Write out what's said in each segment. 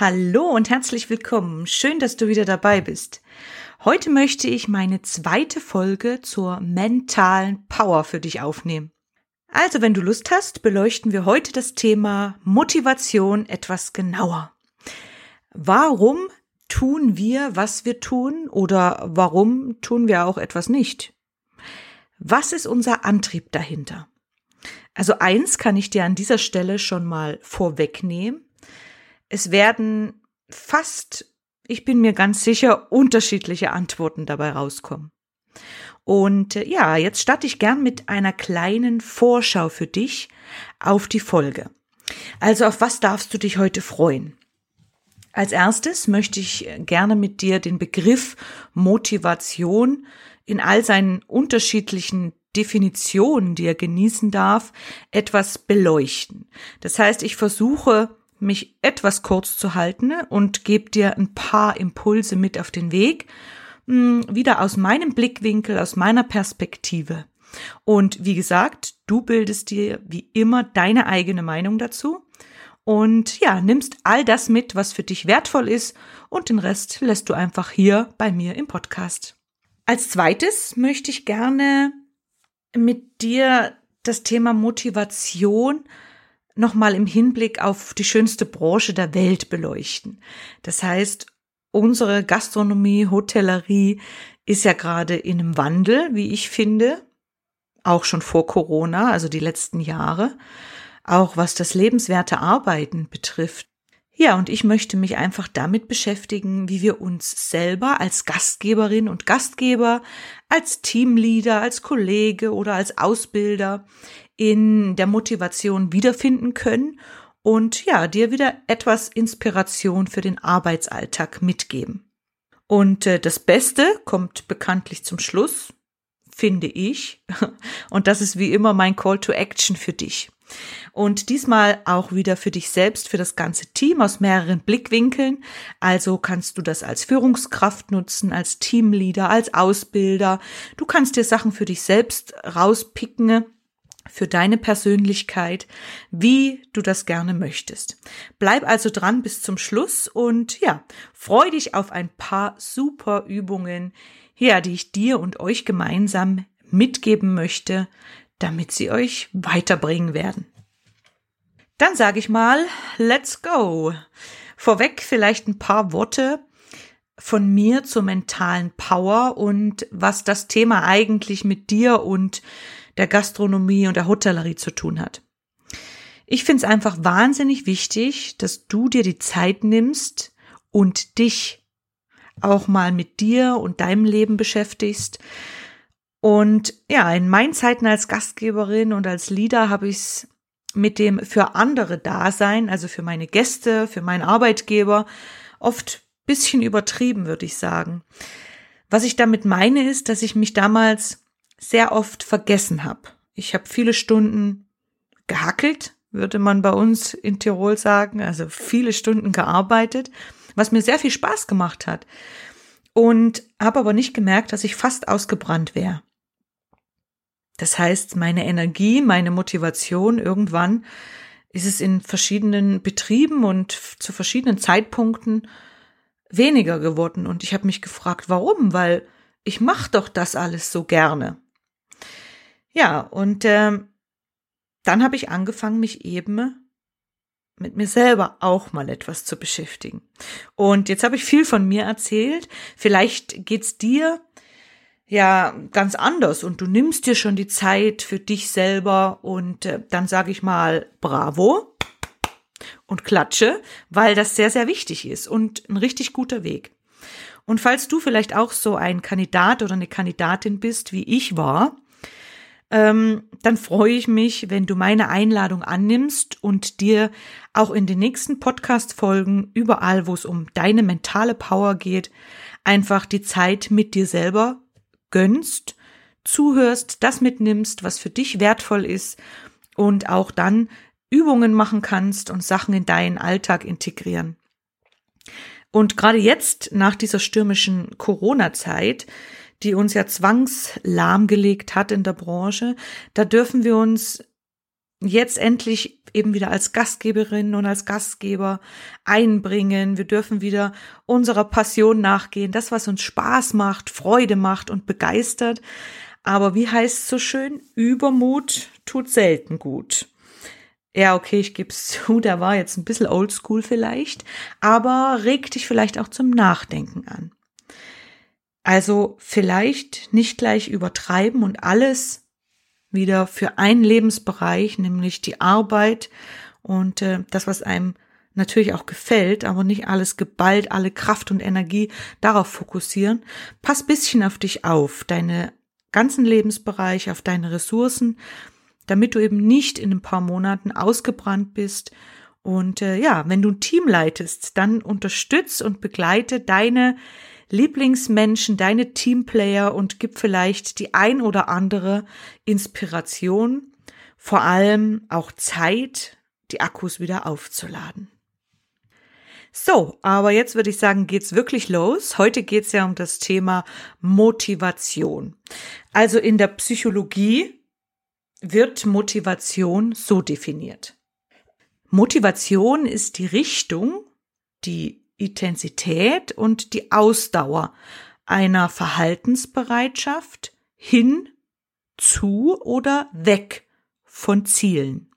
Hallo und herzlich willkommen. Schön, dass du wieder dabei bist. Heute möchte ich meine zweite Folge zur mentalen Power für dich aufnehmen. Also, wenn du Lust hast, beleuchten wir heute das Thema Motivation etwas genauer. Warum tun wir, was wir tun oder warum tun wir auch etwas nicht? Was ist unser Antrieb dahinter? Also eins kann ich dir an dieser Stelle schon mal vorwegnehmen. Es werden fast, ich bin mir ganz sicher, unterschiedliche Antworten dabei rauskommen. Und äh, ja, jetzt starte ich gern mit einer kleinen Vorschau für dich auf die Folge. Also auf was darfst du dich heute freuen? Als erstes möchte ich gerne mit dir den Begriff Motivation in all seinen unterschiedlichen Definitionen, die er genießen darf, etwas beleuchten. Das heißt, ich versuche mich etwas kurz zu halten und gebe dir ein paar Impulse mit auf den Weg, hm, wieder aus meinem Blickwinkel, aus meiner Perspektive. Und wie gesagt, du bildest dir wie immer deine eigene Meinung dazu und ja, nimmst all das mit, was für dich wertvoll ist und den Rest lässt du einfach hier bei mir im Podcast. Als zweites möchte ich gerne mit dir das Thema Motivation nochmal im Hinblick auf die schönste Branche der Welt beleuchten. Das heißt, unsere Gastronomie, Hotellerie ist ja gerade in einem Wandel, wie ich finde, auch schon vor Corona, also die letzten Jahre, auch was das lebenswerte Arbeiten betrifft. Ja, und ich möchte mich einfach damit beschäftigen, wie wir uns selber als Gastgeberin und Gastgeber, als Teamleader, als Kollege oder als Ausbilder in der Motivation wiederfinden können und ja, dir wieder etwas Inspiration für den Arbeitsalltag mitgeben. Und äh, das Beste kommt bekanntlich zum Schluss, finde ich. Und das ist wie immer mein Call to Action für dich. Und diesmal auch wieder für dich selbst, für das ganze Team aus mehreren Blickwinkeln. Also kannst du das als Führungskraft nutzen, als Teamleader, als Ausbilder. Du kannst dir Sachen für dich selbst rauspicken für deine Persönlichkeit, wie du das gerne möchtest. Bleib also dran bis zum Schluss und ja, freu dich auf ein paar super Übungen, ja, die ich dir und euch gemeinsam mitgeben möchte, damit sie euch weiterbringen werden. Dann sage ich mal, let's go. Vorweg vielleicht ein paar Worte von mir zur mentalen Power und was das Thema eigentlich mit dir und der Gastronomie und der Hotellerie zu tun hat. Ich finde es einfach wahnsinnig wichtig, dass du dir die Zeit nimmst und dich auch mal mit dir und deinem Leben beschäftigst. Und ja, in meinen Zeiten als Gastgeberin und als Leader habe ich es mit dem für andere Dasein, also für meine Gäste, für meinen Arbeitgeber, oft bisschen übertrieben, würde ich sagen. Was ich damit meine, ist, dass ich mich damals sehr oft vergessen habe. Ich habe viele Stunden gehackelt, würde man bei uns in Tirol sagen, also viele Stunden gearbeitet, was mir sehr viel Spaß gemacht hat. Und habe aber nicht gemerkt, dass ich fast ausgebrannt wäre. Das heißt, meine Energie, meine Motivation irgendwann ist es in verschiedenen Betrieben und zu verschiedenen Zeitpunkten weniger geworden. Und ich habe mich gefragt, warum? Weil ich mache doch das alles so gerne. Ja, und äh, dann habe ich angefangen, mich eben mit mir selber auch mal etwas zu beschäftigen. Und jetzt habe ich viel von mir erzählt. Vielleicht geht's dir ja ganz anders und du nimmst dir schon die Zeit für dich selber und äh, dann sage ich mal bravo und klatsche, weil das sehr sehr wichtig ist und ein richtig guter Weg. Und falls du vielleicht auch so ein Kandidat oder eine Kandidatin bist, wie ich war, ähm, dann freue ich mich, wenn du meine Einladung annimmst und dir auch in den nächsten Podcast-Folgen, überall, wo es um deine mentale Power geht, einfach die Zeit mit dir selber gönnst, zuhörst, das mitnimmst, was für dich wertvoll ist und auch dann Übungen machen kannst und Sachen in deinen Alltag integrieren. Und gerade jetzt, nach dieser stürmischen Corona-Zeit, die uns ja zwangslahmgelegt hat in der Branche, da dürfen wir uns jetzt endlich eben wieder als Gastgeberin und als Gastgeber einbringen. Wir dürfen wieder unserer Passion nachgehen, das, was uns Spaß macht, Freude macht und begeistert. Aber wie heißt es so schön? Übermut tut selten gut. Ja, okay, ich gebe es zu, der war jetzt ein bisschen oldschool vielleicht, aber regt dich vielleicht auch zum Nachdenken an. Also vielleicht nicht gleich übertreiben und alles wieder für einen Lebensbereich, nämlich die Arbeit und äh, das, was einem natürlich auch gefällt, aber nicht alles geballt, alle Kraft und Energie darauf fokussieren. Pass bisschen auf dich auf, deine ganzen Lebensbereiche, auf deine Ressourcen, damit du eben nicht in ein paar Monaten ausgebrannt bist. Und äh, ja, wenn du ein Team leitest, dann unterstütz und begleite deine Lieblingsmenschen, deine Teamplayer und gib vielleicht die ein oder andere Inspiration, vor allem auch Zeit, die Akkus wieder aufzuladen. So, aber jetzt würde ich sagen, geht's wirklich los. Heute geht's ja um das Thema Motivation. Also in der Psychologie wird Motivation so definiert. Motivation ist die Richtung, die Intensität und die Ausdauer einer Verhaltensbereitschaft hin zu oder weg von Zielen.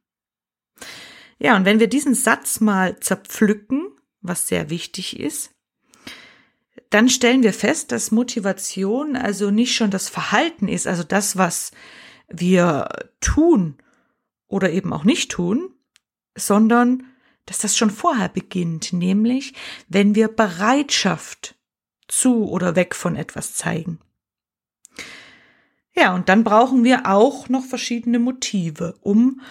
Ja, und wenn wir diesen Satz mal zerpflücken, was sehr wichtig ist, dann stellen wir fest, dass Motivation also nicht schon das Verhalten ist, also das, was wir tun oder eben auch nicht tun, sondern dass das schon vorher beginnt, nämlich wenn wir Bereitschaft zu oder weg von etwas zeigen. Ja, und dann brauchen wir auch noch verschiedene Motive, um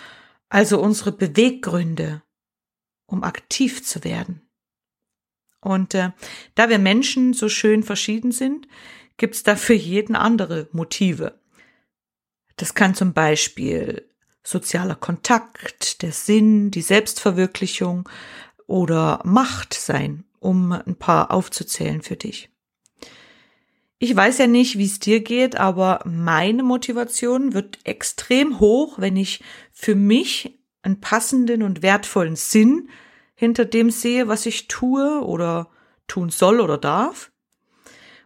also unsere Beweggründe, um aktiv zu werden. Und äh, da wir Menschen so schön verschieden sind, gibt's da für jeden andere Motive. Das kann zum Beispiel sozialer Kontakt, der Sinn, die Selbstverwirklichung oder Macht sein, um ein paar aufzuzählen für dich. Ich weiß ja nicht, wie es dir geht, aber meine Motivation wird extrem hoch, wenn ich für mich einen passenden und wertvollen Sinn hinter dem sehe, was ich tue oder tun soll oder darf.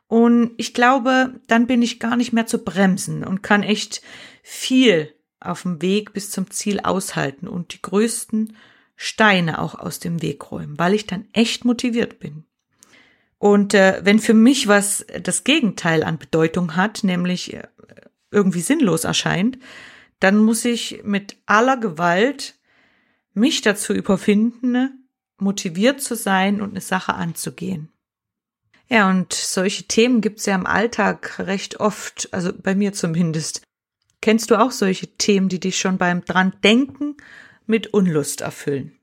Und ich glaube, dann bin ich gar nicht mehr zu bremsen und kann echt viel auf dem Weg bis zum Ziel aushalten und die größten Steine auch aus dem Weg räumen, weil ich dann echt motiviert bin. Und äh, wenn für mich was das Gegenteil an Bedeutung hat, nämlich äh, irgendwie sinnlos erscheint, dann muss ich mit aller Gewalt mich dazu überwinden, motiviert zu sein und eine Sache anzugehen. Ja, und solche Themen gibt's ja im Alltag recht oft, also bei mir zumindest. Kennst du auch solche Themen, die dich schon beim dran denken mit Unlust erfüllen?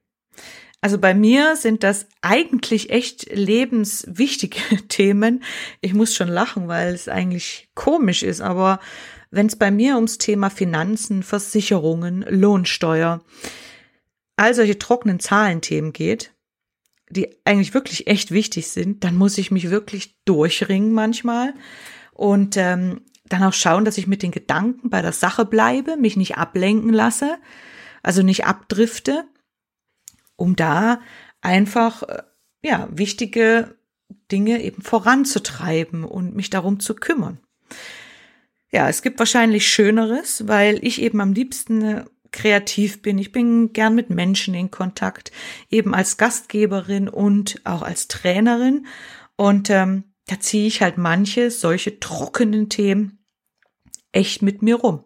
Also bei mir sind das eigentlich echt lebenswichtige Themen. Ich muss schon lachen, weil es eigentlich komisch ist, aber wenn es bei mir ums Thema Finanzen, Versicherungen, Lohnsteuer, all solche trockenen Zahlenthemen geht, die eigentlich wirklich echt wichtig sind, dann muss ich mich wirklich durchringen manchmal. Und ähm, dann auch schauen, dass ich mit den Gedanken bei der Sache bleibe, mich nicht ablenken lasse, also nicht abdrifte, um da einfach, äh, ja, wichtige Dinge eben voranzutreiben und mich darum zu kümmern. Ja, es gibt wahrscheinlich Schöneres, weil ich eben am liebsten äh, kreativ bin. Ich bin gern mit Menschen in Kontakt, eben als Gastgeberin und auch als Trainerin. Und ähm, da ziehe ich halt manche solche trockenen Themen echt mit mir rum.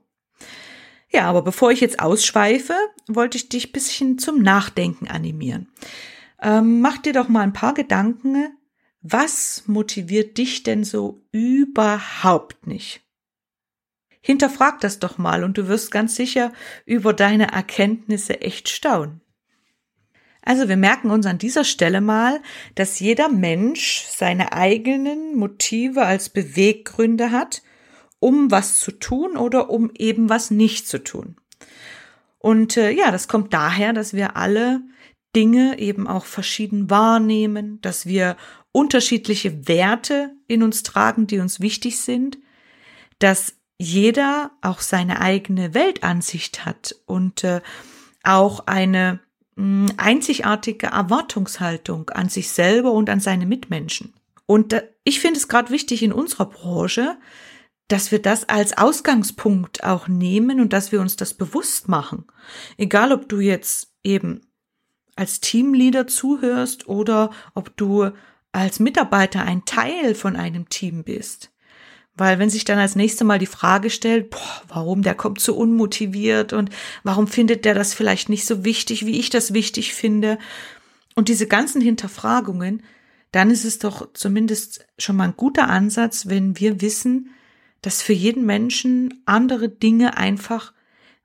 Ja, aber bevor ich jetzt ausschweife, wollte ich dich bisschen zum Nachdenken animieren. Ähm, mach dir doch mal ein paar Gedanken. Was motiviert dich denn so überhaupt nicht? Hinterfrag das doch mal und du wirst ganz sicher über deine Erkenntnisse echt staunen. Also wir merken uns an dieser Stelle mal, dass jeder Mensch seine eigenen Motive als Beweggründe hat, um was zu tun oder um eben was nicht zu tun. Und äh, ja, das kommt daher, dass wir alle Dinge eben auch verschieden wahrnehmen, dass wir unterschiedliche Werte in uns tragen, die uns wichtig sind, dass jeder auch seine eigene Weltansicht hat und äh, auch eine mh, einzigartige Erwartungshaltung an sich selber und an seine Mitmenschen. Und äh, ich finde es gerade wichtig in unserer Branche, dass wir das als Ausgangspunkt auch nehmen und dass wir uns das bewusst machen. Egal, ob du jetzt eben als Teamleader zuhörst oder ob du als Mitarbeiter ein Teil von einem Team bist. Weil wenn sich dann als nächstes Mal die Frage stellt, boah, warum der kommt so unmotiviert und warum findet der das vielleicht nicht so wichtig, wie ich das wichtig finde, und diese ganzen Hinterfragungen, dann ist es doch zumindest schon mal ein guter Ansatz, wenn wir wissen, dass für jeden Menschen andere Dinge einfach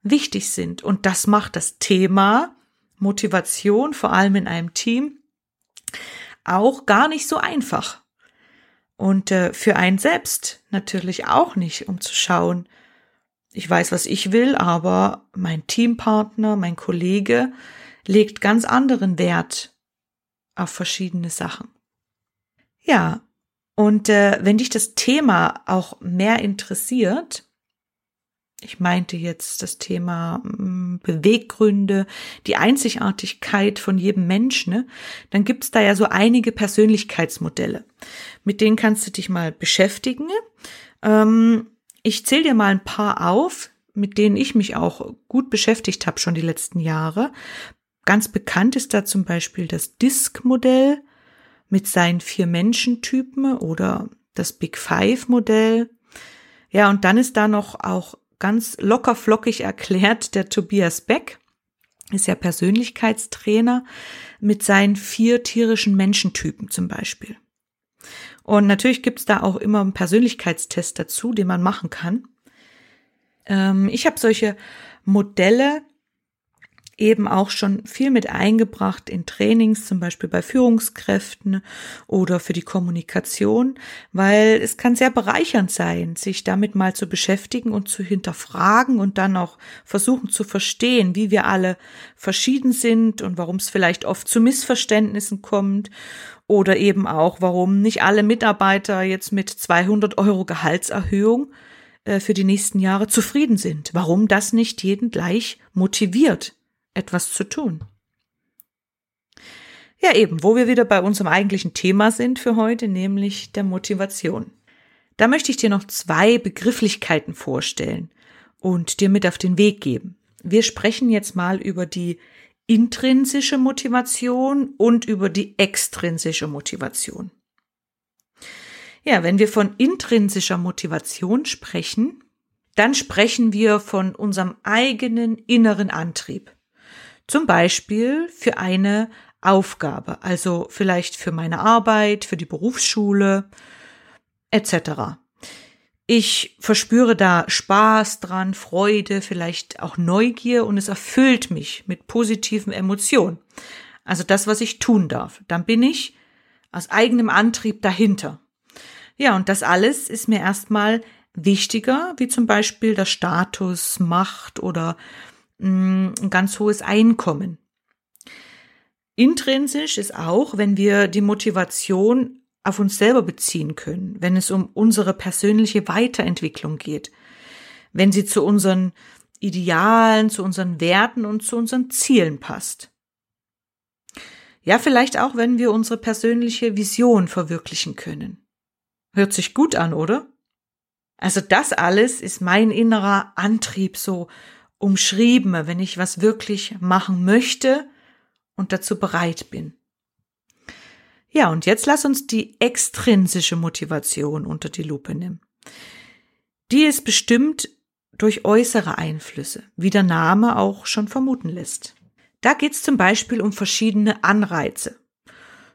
wichtig sind. Und das macht das Thema Motivation, vor allem in einem Team, auch gar nicht so einfach. Und äh, für einen selbst natürlich auch nicht, um zu schauen, ich weiß, was ich will, aber mein Teampartner, mein Kollege legt ganz anderen Wert auf verschiedene Sachen. Ja, und äh, wenn dich das Thema auch mehr interessiert, ich meinte jetzt das Thema hm, Beweggründe, die Einzigartigkeit von jedem Menschen, ne? dann gibt's da ja so einige Persönlichkeitsmodelle. Mit denen kannst du dich mal beschäftigen. Ähm, ich zähle dir mal ein paar auf, mit denen ich mich auch gut beschäftigt habe schon die letzten Jahre. Ganz bekannt ist da zum Beispiel das Disk-Modell mit seinen vier Menschentypen oder das Big Five-Modell. Ja, und dann ist da noch auch ganz locker flockig erklärt der Tobias Beck, ist ja Persönlichkeitstrainer mit seinen vier tierischen Menschentypen zum Beispiel. Und natürlich gibt's da auch immer einen Persönlichkeitstest dazu, den man machen kann. Ähm, ich habe solche Modelle eben auch schon viel mit eingebracht in Trainings, zum Beispiel bei Führungskräften oder für die Kommunikation, weil es kann sehr bereichernd sein, sich damit mal zu beschäftigen und zu hinterfragen und dann auch versuchen zu verstehen, wie wir alle verschieden sind und warum es vielleicht oft zu Missverständnissen kommt oder eben auch, warum nicht alle Mitarbeiter jetzt mit 200 Euro Gehaltserhöhung äh, für die nächsten Jahre zufrieden sind, warum das nicht jeden gleich motiviert etwas zu tun. Ja, eben, wo wir wieder bei unserem eigentlichen Thema sind für heute, nämlich der Motivation. Da möchte ich dir noch zwei Begrifflichkeiten vorstellen und dir mit auf den Weg geben. Wir sprechen jetzt mal über die intrinsische Motivation und über die extrinsische Motivation. Ja, wenn wir von intrinsischer Motivation sprechen, dann sprechen wir von unserem eigenen inneren Antrieb. Zum Beispiel für eine Aufgabe, also vielleicht für meine Arbeit, für die Berufsschule etc. Ich verspüre da Spaß dran, Freude, vielleicht auch Neugier und es erfüllt mich mit positiven Emotionen. Also das, was ich tun darf. Dann bin ich aus eigenem Antrieb dahinter. Ja, und das alles ist mir erstmal wichtiger, wie zum Beispiel der Status, Macht oder Ein ganz hohes Einkommen. Intrinsisch ist auch, wenn wir die Motivation auf uns selber beziehen können, wenn es um unsere persönliche Weiterentwicklung geht, wenn sie zu unseren Idealen, zu unseren Werten und zu unseren Zielen passt. Ja, vielleicht auch, wenn wir unsere persönliche Vision verwirklichen können. Hört sich gut an, oder? Also das alles ist mein innerer Antrieb, so umschrieben, wenn ich was wirklich machen möchte und dazu bereit bin. Ja, und jetzt lass uns die extrinsische Motivation unter die Lupe nehmen. Die ist bestimmt durch äußere Einflüsse, wie der Name auch schon vermuten lässt. Da geht es zum Beispiel um verschiedene Anreize.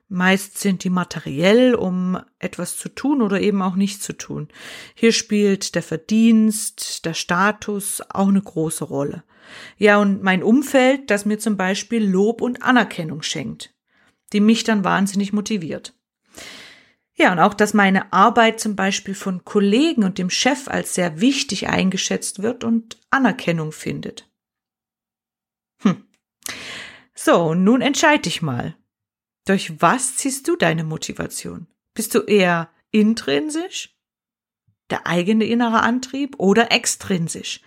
Meist sind die materiell, um etwas zu tun oder eben auch nicht zu tun. Hier spielt der Verdienst, der Status auch eine große Rolle. Ja, und mein Umfeld, das mir zum Beispiel Lob und Anerkennung schenkt, die mich dann wahnsinnig motiviert. Ja, und auch, dass meine Arbeit zum Beispiel von Kollegen und dem Chef als sehr wichtig eingeschätzt wird und Anerkennung findet. Hm. So, nun entscheide dich mal. Durch was ziehst du deine Motivation? Bist du eher intrinsisch, der eigene innere Antrieb, oder extrinsisch?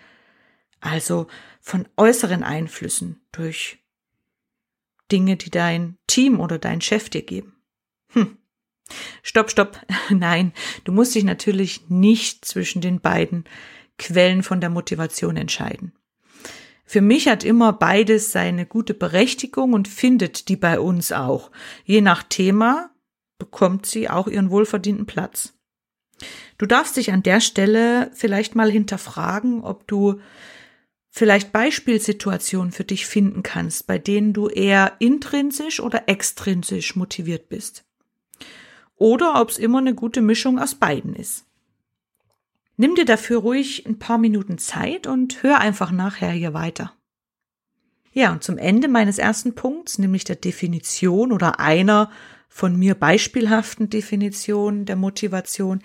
Also von äußeren Einflüssen durch Dinge, die dein Team oder dein Chef dir geben. Hm. Stopp, stopp. Nein, du musst dich natürlich nicht zwischen den beiden Quellen von der Motivation entscheiden. Für mich hat immer beides seine gute Berechtigung und findet die bei uns auch. Je nach Thema bekommt sie auch ihren wohlverdienten Platz. Du darfst dich an der Stelle vielleicht mal hinterfragen, ob du vielleicht Beispielsituationen für dich finden kannst, bei denen du eher intrinsisch oder extrinsisch motiviert bist. Oder ob es immer eine gute Mischung aus beiden ist. Nimm dir dafür ruhig ein paar Minuten Zeit und hör einfach nachher hier weiter. Ja, und zum Ende meines ersten Punkts, nämlich der Definition oder einer von mir beispielhaften Definition der Motivation,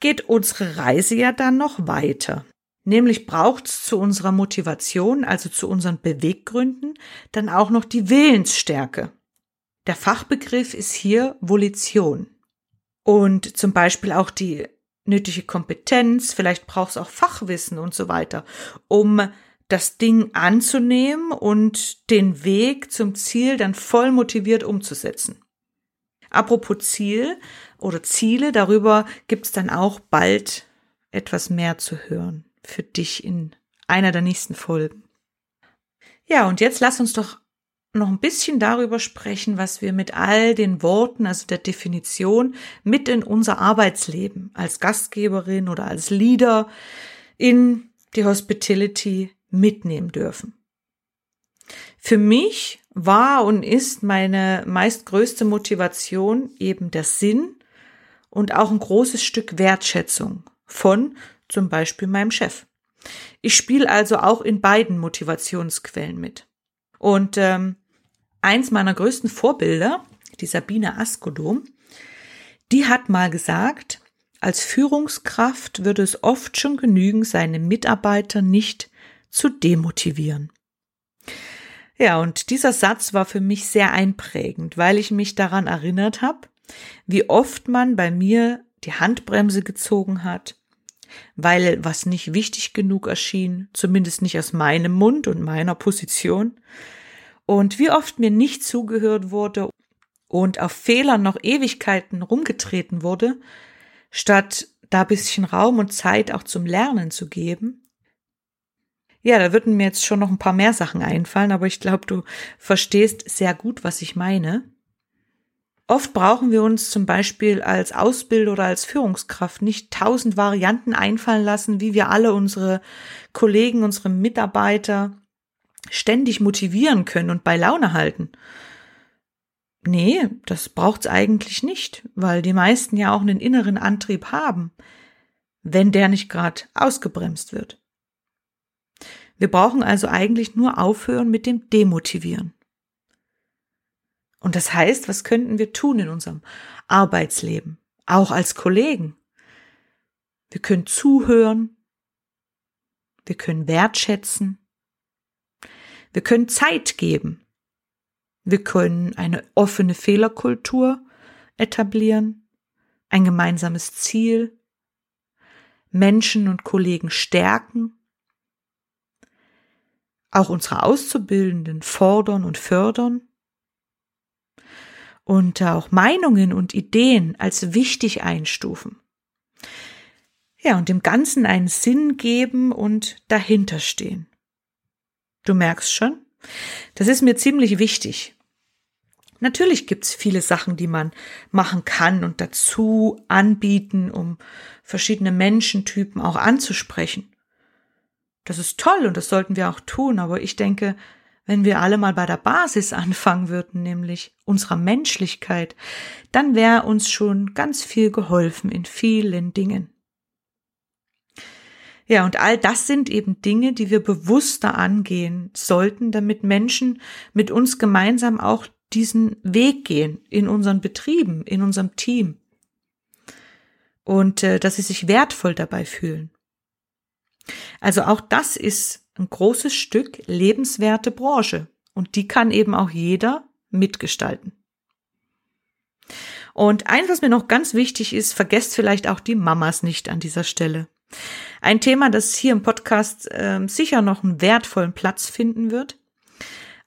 geht unsere Reise ja dann noch weiter. Nämlich braucht es zu unserer Motivation, also zu unseren Beweggründen, dann auch noch die Willensstärke. Der Fachbegriff ist hier Volition. Und zum Beispiel auch die nötige Kompetenz, vielleicht brauchst du auch Fachwissen und so weiter, um das Ding anzunehmen und den Weg zum Ziel dann voll motiviert umzusetzen. Apropos Ziel oder Ziele, darüber gibt's dann auch bald etwas mehr zu hören für dich in einer der nächsten Folgen. Ja, und jetzt lass uns doch noch ein bisschen darüber sprechen, was wir mit all den Worten, also der Definition, mit in unser Arbeitsleben als Gastgeberin oder als Leader in die Hospitality mitnehmen dürfen. Für mich war und ist meine meist größte Motivation eben der Sinn und auch ein großes Stück Wertschätzung von zum Beispiel meinem Chef. Ich spiele also auch in beiden Motivationsquellen mit. Und ähm, eins meiner größten Vorbilder, die Sabine Askodom, die hat mal gesagt, als Führungskraft würde es oft schon genügen, seine Mitarbeiter nicht zu demotivieren. Ja, und dieser Satz war für mich sehr einprägend, weil ich mich daran erinnert habe, wie oft man bei mir die Handbremse gezogen hat, weil was nicht wichtig genug erschien, zumindest nicht aus meinem Mund und meiner Position, und wie oft mir nicht zugehört wurde und auf Fehlern noch Ewigkeiten rumgetreten wurde, statt da bisschen Raum und Zeit auch zum Lernen zu geben. Ja, da würden mir jetzt schon noch ein paar mehr Sachen einfallen, aber ich glaube, du verstehst sehr gut, was ich meine. Oft brauchen wir uns zum Beispiel als Ausbilder oder als Führungskraft nicht tausend Varianten einfallen lassen, wie wir alle unsere Kollegen, unsere Mitarbeiter ständig motivieren können und bei Laune halten. Nee, das braucht's eigentlich nicht, weil die meisten ja auch einen inneren Antrieb haben, wenn der nicht gerade ausgebremst wird. Wir brauchen also eigentlich nur aufhören mit dem Demotivieren. Und das heißt, was könnten wir tun in unserem Arbeitsleben, auch als Kollegen? Wir können zuhören, wir können wertschätzen, wir können Zeit geben. Wir können eine offene Fehlerkultur etablieren, ein gemeinsames Ziel, Menschen und Kollegen stärken, auch unsere Auszubildenden fordern und fördern und auch Meinungen und Ideen als wichtig einstufen. Ja, und dem Ganzen einen Sinn geben und dahinterstehen. Du merkst schon, das ist mir ziemlich wichtig. Natürlich gibt's viele Sachen, die man machen kann und dazu anbieten, um verschiedene Menschentypen auch anzusprechen. Das ist toll und das sollten wir auch tun, aber ich denke, wenn wir alle mal bei der Basis anfangen würden, nämlich unserer Menschlichkeit, dann wäre uns schon ganz viel geholfen in vielen Dingen. Ja, und all das sind eben Dinge, die wir bewusster angehen sollten, damit Menschen mit uns gemeinsam auch diesen Weg gehen in unseren Betrieben, in unserem Team. Und äh, dass sie sich wertvoll dabei fühlen. Also auch das ist ein großes Stück lebenswerte Branche. Und die kann eben auch jeder mitgestalten. Und eins, was mir noch ganz wichtig ist, vergesst vielleicht auch die Mamas nicht an dieser Stelle. Ein Thema, das hier im Podcast äh, sicher noch einen wertvollen Platz finden wird.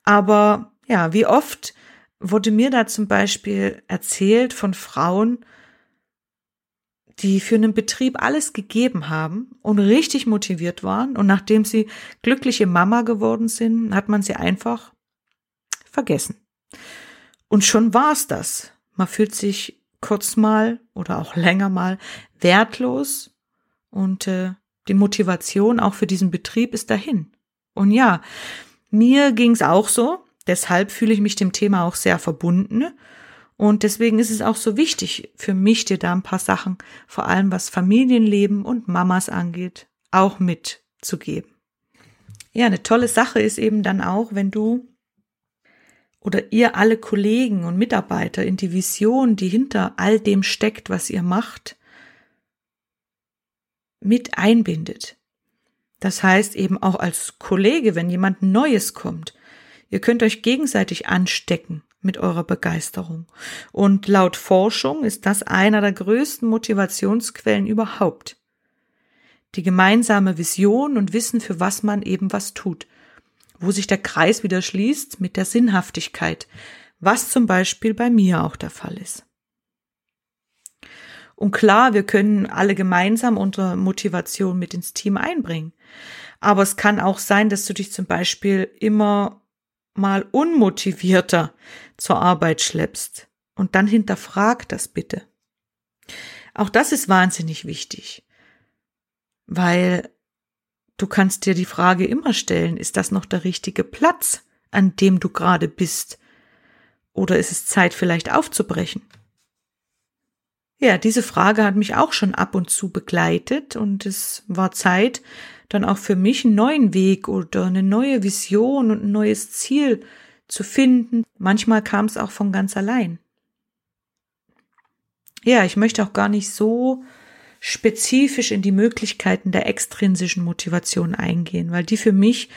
Aber ja, wie oft wurde mir da zum Beispiel erzählt von Frauen, die für einen Betrieb alles gegeben haben und richtig motiviert waren. Und nachdem sie glückliche Mama geworden sind, hat man sie einfach vergessen. Und schon war's das. Man fühlt sich kurz mal oder auch länger mal wertlos und äh, die Motivation auch für diesen Betrieb ist dahin. Und ja, mir ging's auch so. Deshalb fühle ich mich dem Thema auch sehr verbunden und deswegen ist es auch so wichtig für mich, dir da ein paar Sachen, vor allem was Familienleben und Mamas angeht, auch mitzugeben. Ja, eine tolle Sache ist eben dann auch, wenn du oder ihr alle Kollegen und Mitarbeiter in die Vision, die hinter all dem steckt, was ihr macht, mit einbindet. Das heißt eben auch als Kollege, wenn jemand Neues kommt, ihr könnt euch gegenseitig anstecken mit eurer Begeisterung. Und laut Forschung ist das einer der größten Motivationsquellen überhaupt. Die gemeinsame Vision und Wissen, für was man eben was tut. Wo sich der Kreis wieder schließt mit der Sinnhaftigkeit, was zum Beispiel bei mir auch der Fall ist. Und klar, wir können alle gemeinsam unsere Motivation mit ins Team einbringen. Aber es kann auch sein, dass du dich zum Beispiel immer mal unmotivierter zur Arbeit schleppst. Und dann hinterfrag das bitte. Auch das ist wahnsinnig wichtig, weil du kannst dir die Frage immer stellen, ist das noch der richtige Platz, an dem du gerade bist? Oder ist es Zeit vielleicht aufzubrechen? Ja, diese Frage hat mich auch schon ab und zu begleitet und es war Zeit, dann auch für mich einen neuen Weg oder eine neue Vision und ein neues Ziel zu finden. Manchmal kam es auch von ganz allein. Ja, ich möchte auch gar nicht so spezifisch in die Möglichkeiten der extrinsischen Motivation eingehen, weil die für mich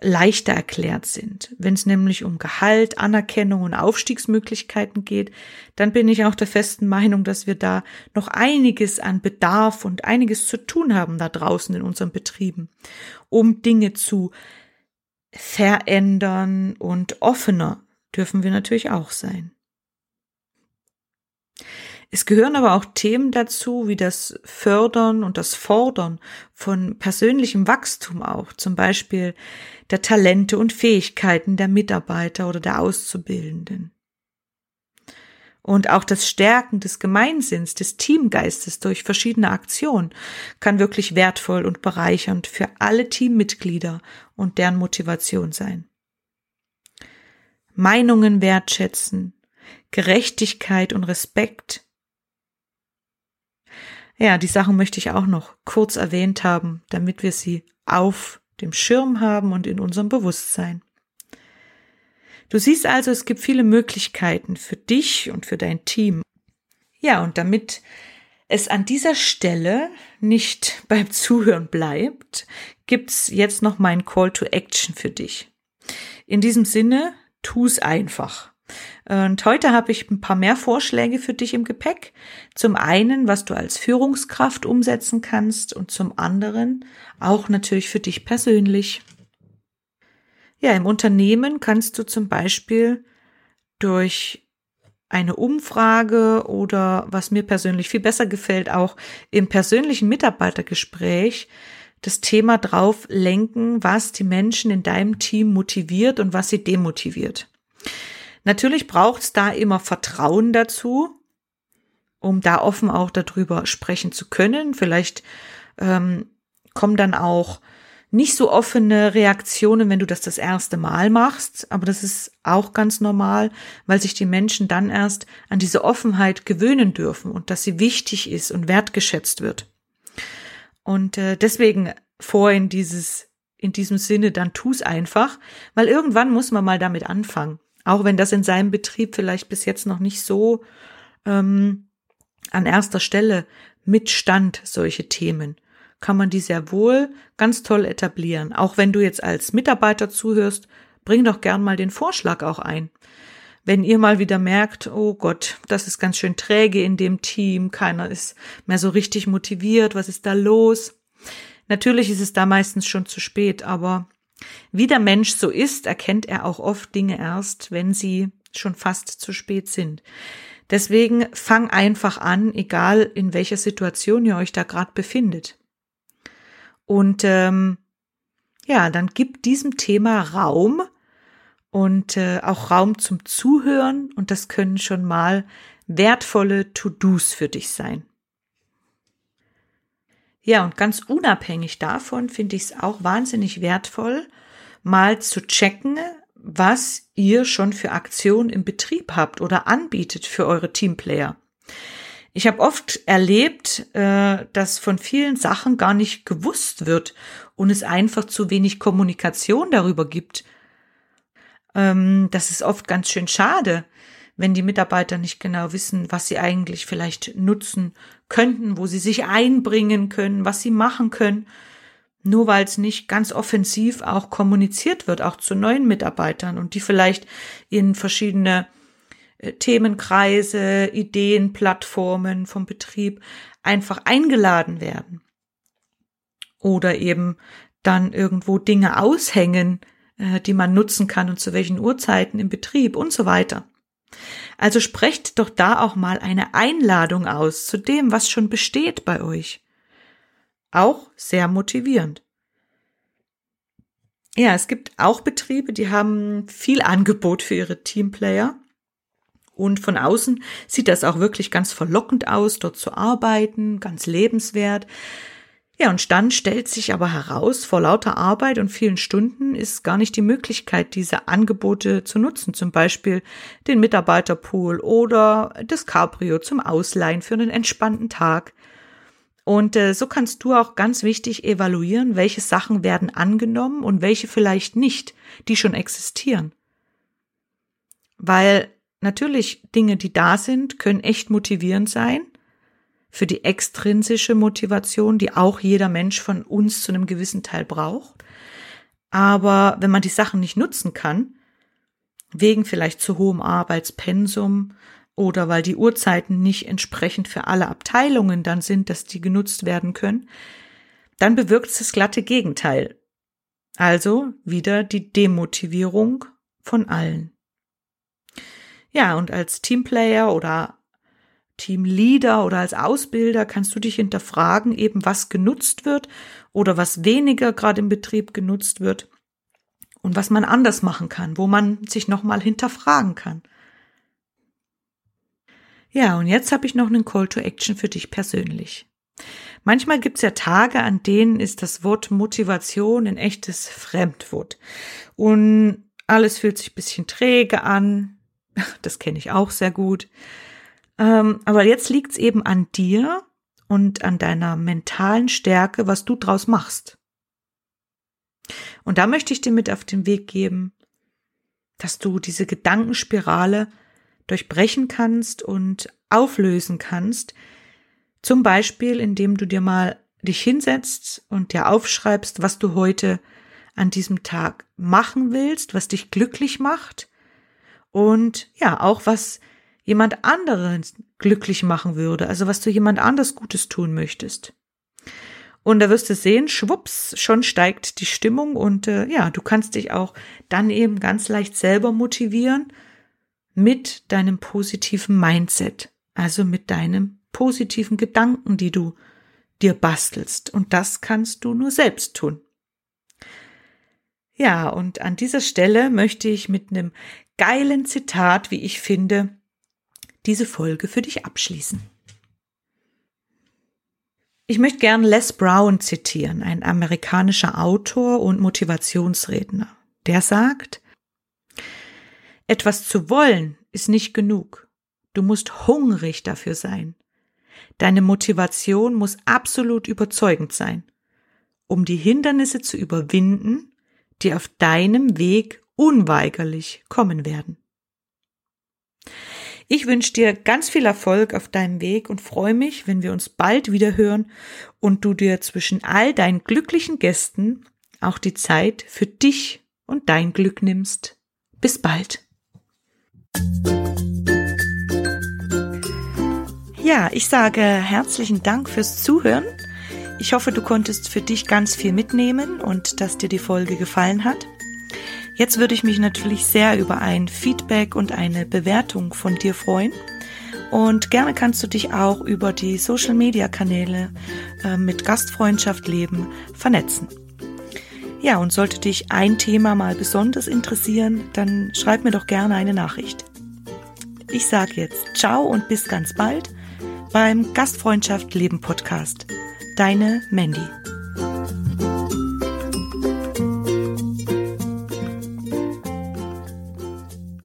leichter erklärt sind. Wenn es nämlich um Gehalt, Anerkennung und Aufstiegsmöglichkeiten geht, dann bin ich auch der festen Meinung, dass wir da noch einiges an Bedarf und einiges zu tun haben da draußen in unseren Betrieben, um Dinge zu verändern und offener dürfen wir natürlich auch sein. Es gehören aber auch Themen dazu, wie das Fördern und das Fordern von persönlichem Wachstum auch, zum Beispiel der Talente und Fähigkeiten der Mitarbeiter oder der Auszubildenden. Und auch das Stärken des Gemeinsinns, des Teamgeistes durch verschiedene Aktionen kann wirklich wertvoll und bereichernd für alle Teammitglieder und deren Motivation sein. Meinungen wertschätzen, Gerechtigkeit und Respekt. Ja, die Sachen möchte ich auch noch kurz erwähnt haben, damit wir sie auf dem Schirm haben und in unserem Bewusstsein. Du siehst also, es gibt viele Möglichkeiten für dich und für dein Team. Ja, und damit es an dieser Stelle nicht beim Zuhören bleibt, gibt's jetzt noch meinen Call to Action für dich. In diesem Sinne, tu's einfach. Und heute habe ich ein paar mehr Vorschläge für dich im Gepäck. Zum einen, was du als Führungskraft umsetzen kannst und zum anderen auch natürlich für dich persönlich. Ja, im Unternehmen kannst du zum Beispiel durch eine Umfrage oder was mir persönlich viel besser gefällt, auch im persönlichen Mitarbeitergespräch das Thema drauf lenken, was die Menschen in deinem Team motiviert und was sie demotiviert. Natürlich braucht es da immer Vertrauen dazu, um da offen auch darüber sprechen zu können. Vielleicht ähm, kommen dann auch nicht so offene Reaktionen, wenn du das das erste Mal machst, aber das ist auch ganz normal, weil sich die Menschen dann erst an diese Offenheit gewöhnen dürfen und dass sie wichtig ist und wertgeschätzt wird. Und äh, deswegen vor in dieses in diesem Sinne, dann tu's einfach, weil irgendwann muss man mal damit anfangen. Auch wenn das in seinem Betrieb vielleicht bis jetzt noch nicht so ähm, an erster Stelle mitstand, solche Themen, kann man die sehr wohl ganz toll etablieren. Auch wenn du jetzt als Mitarbeiter zuhörst, bring doch gern mal den Vorschlag auch ein. Wenn ihr mal wieder merkt, oh Gott, das ist ganz schön träge in dem Team, keiner ist mehr so richtig motiviert, was ist da los? Natürlich ist es da meistens schon zu spät, aber wie der Mensch so ist, erkennt er auch oft Dinge erst, wenn sie schon fast zu spät sind. Deswegen fang einfach an, egal in welcher Situation ihr euch da gerade befindet. Und ähm, ja, dann gibt diesem Thema Raum und äh, auch Raum zum Zuhören und das können schon mal wertvolle To-Dos für dich sein. Ja, und ganz unabhängig davon finde ich es auch wahnsinnig wertvoll, mal zu checken, was ihr schon für Aktionen im Betrieb habt oder anbietet für eure Teamplayer. Ich habe oft erlebt, äh, dass von vielen Sachen gar nicht gewusst wird und es einfach zu wenig Kommunikation darüber gibt. Ähm, das ist oft ganz schön schade, wenn die Mitarbeiter nicht genau wissen, was sie eigentlich vielleicht nutzen könnten, wo sie sich einbringen können, was sie machen können, nur weil es nicht ganz offensiv auch kommuniziert wird, auch zu neuen Mitarbeitern und die vielleicht in verschiedene äh, Themenkreise, Ideen, Plattformen vom Betrieb einfach eingeladen werden. Oder eben dann irgendwo Dinge aushängen, äh, die man nutzen kann und zu welchen Uhrzeiten im Betrieb und so weiter. Also sprecht doch da auch mal eine Einladung aus zu dem, was schon besteht bei euch. Auch sehr motivierend. Ja, es gibt auch Betriebe, die haben viel Angebot für ihre Teamplayer. Und von außen sieht das auch wirklich ganz verlockend aus, dort zu arbeiten, ganz lebenswert. Ja, und dann stellt sich aber heraus, vor lauter Arbeit und vielen Stunden ist gar nicht die Möglichkeit, diese Angebote zu nutzen, zum Beispiel den Mitarbeiterpool oder das Cabrio zum Ausleihen für einen entspannten Tag. Und äh, so kannst du auch ganz wichtig evaluieren, welche Sachen werden angenommen und welche vielleicht nicht, die schon existieren. Weil natürlich Dinge, die da sind, können echt motivierend sein, für die extrinsische Motivation, die auch jeder Mensch von uns zu einem gewissen Teil braucht. Aber wenn man die Sachen nicht nutzen kann, wegen vielleicht zu hohem Arbeitspensum oder weil die Uhrzeiten nicht entsprechend für alle Abteilungen dann sind, dass die genutzt werden können, dann bewirkt es das glatte Gegenteil. Also wieder die Demotivierung von allen. Ja, und als Teamplayer oder Teamleader oder als Ausbilder kannst du dich hinterfragen, eben was genutzt wird oder was weniger gerade im Betrieb genutzt wird und was man anders machen kann, wo man sich nochmal hinterfragen kann. Ja, und jetzt habe ich noch einen Call to Action für dich persönlich. Manchmal gibt's ja Tage, an denen ist das Wort Motivation ein echtes Fremdwort. Und alles fühlt sich bisschen träge an. Das kenne ich auch sehr gut. Ähm, aber jetzt liegt's eben an dir und an deiner mentalen Stärke, was du draus machst. Und da möchte ich dir mit auf den Weg geben, dass du diese Gedankenspirale durchbrechen kannst und auflösen kannst. Zum Beispiel, indem du dir mal dich hinsetzt und dir aufschreibst, was du heute an diesem Tag machen willst, was dich glücklich macht und ja, auch was jemand anderen glücklich machen würde, also was du jemand anders Gutes tun möchtest. Und da wirst du sehen, schwupps, schon steigt die Stimmung und äh, ja, du kannst dich auch dann eben ganz leicht selber motivieren mit deinem positiven Mindset, also mit deinem positiven Gedanken, die du dir bastelst. Und das kannst du nur selbst tun. Ja, und an dieser Stelle möchte ich mit einem geilen Zitat, wie ich finde, diese Folge für dich abschließen. Ich möchte gern Les Brown zitieren, ein amerikanischer Autor und Motivationsredner. Der sagt, etwas zu wollen ist nicht genug. Du musst hungrig dafür sein. Deine Motivation muss absolut überzeugend sein, um die Hindernisse zu überwinden, die auf deinem Weg unweigerlich kommen werden. Ich wünsche dir ganz viel Erfolg auf deinem Weg und freue mich, wenn wir uns bald wieder hören und du dir zwischen all deinen glücklichen Gästen auch die Zeit für dich und dein Glück nimmst. Bis bald. Ja, ich sage herzlichen Dank fürs Zuhören. Ich hoffe, du konntest für dich ganz viel mitnehmen und dass dir die Folge gefallen hat. Jetzt würde ich mich natürlich sehr über ein Feedback und eine Bewertung von dir freuen. Und gerne kannst du dich auch über die Social Media Kanäle äh, mit Gastfreundschaft leben vernetzen. Ja, und sollte dich ein Thema mal besonders interessieren, dann schreib mir doch gerne eine Nachricht. Ich sage jetzt ciao und bis ganz bald beim Gastfreundschaft Leben Podcast. Deine Mandy.